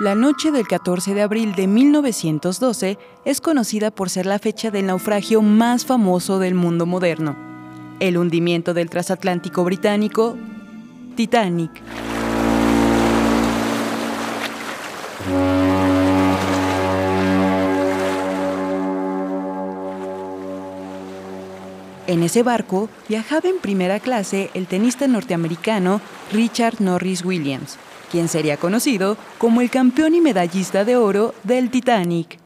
La noche del 14 de abril de 1912 es conocida por ser la fecha del naufragio más famoso del mundo moderno, el hundimiento del transatlántico británico Titanic. En ese barco viajaba en primera clase el tenista norteamericano Richard Norris Williams, quien sería conocido como el campeón y medallista de oro del Titanic.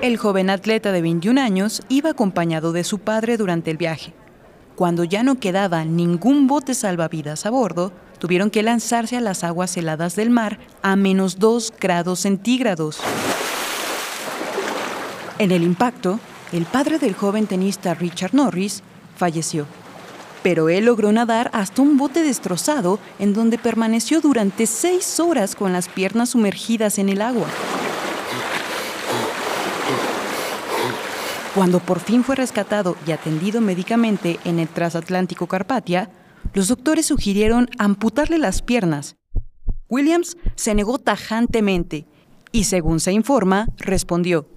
El joven atleta de 21 años iba acompañado de su padre durante el viaje. Cuando ya no quedaba ningún bote salvavidas a bordo, tuvieron que lanzarse a las aguas heladas del mar a menos 2 grados centígrados. En el impacto, el padre del joven tenista Richard Norris falleció pero él logró nadar hasta un bote destrozado en donde permaneció durante seis horas con las piernas sumergidas en el agua. Cuando por fin fue rescatado y atendido médicamente en el transatlántico Carpatia, los doctores sugirieron amputarle las piernas. Williams se negó tajantemente y, según se informa, respondió,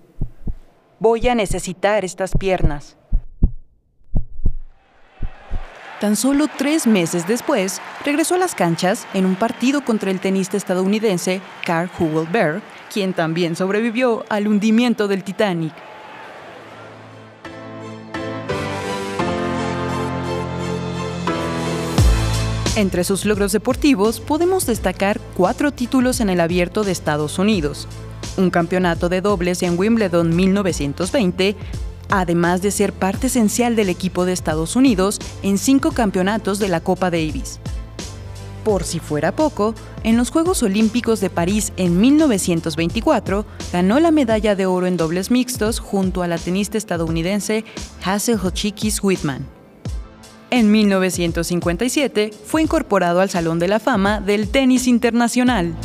Voy a necesitar estas piernas. Tan solo tres meses después, regresó a las canchas en un partido contra el tenista estadounidense Carl Hugelberg, quien también sobrevivió al hundimiento del Titanic. Entre sus logros deportivos podemos destacar cuatro títulos en el abierto de Estados Unidos, un campeonato de dobles en Wimbledon 1920, además de ser parte esencial del equipo de Estados Unidos en cinco campeonatos de la Copa Davis. Por si fuera poco, en los Juegos Olímpicos de París en 1924 ganó la medalla de oro en dobles mixtos junto a la tenista estadounidense Hazel Hochikis Whitman. En 1957 fue incorporado al Salón de la Fama del Tenis Internacional.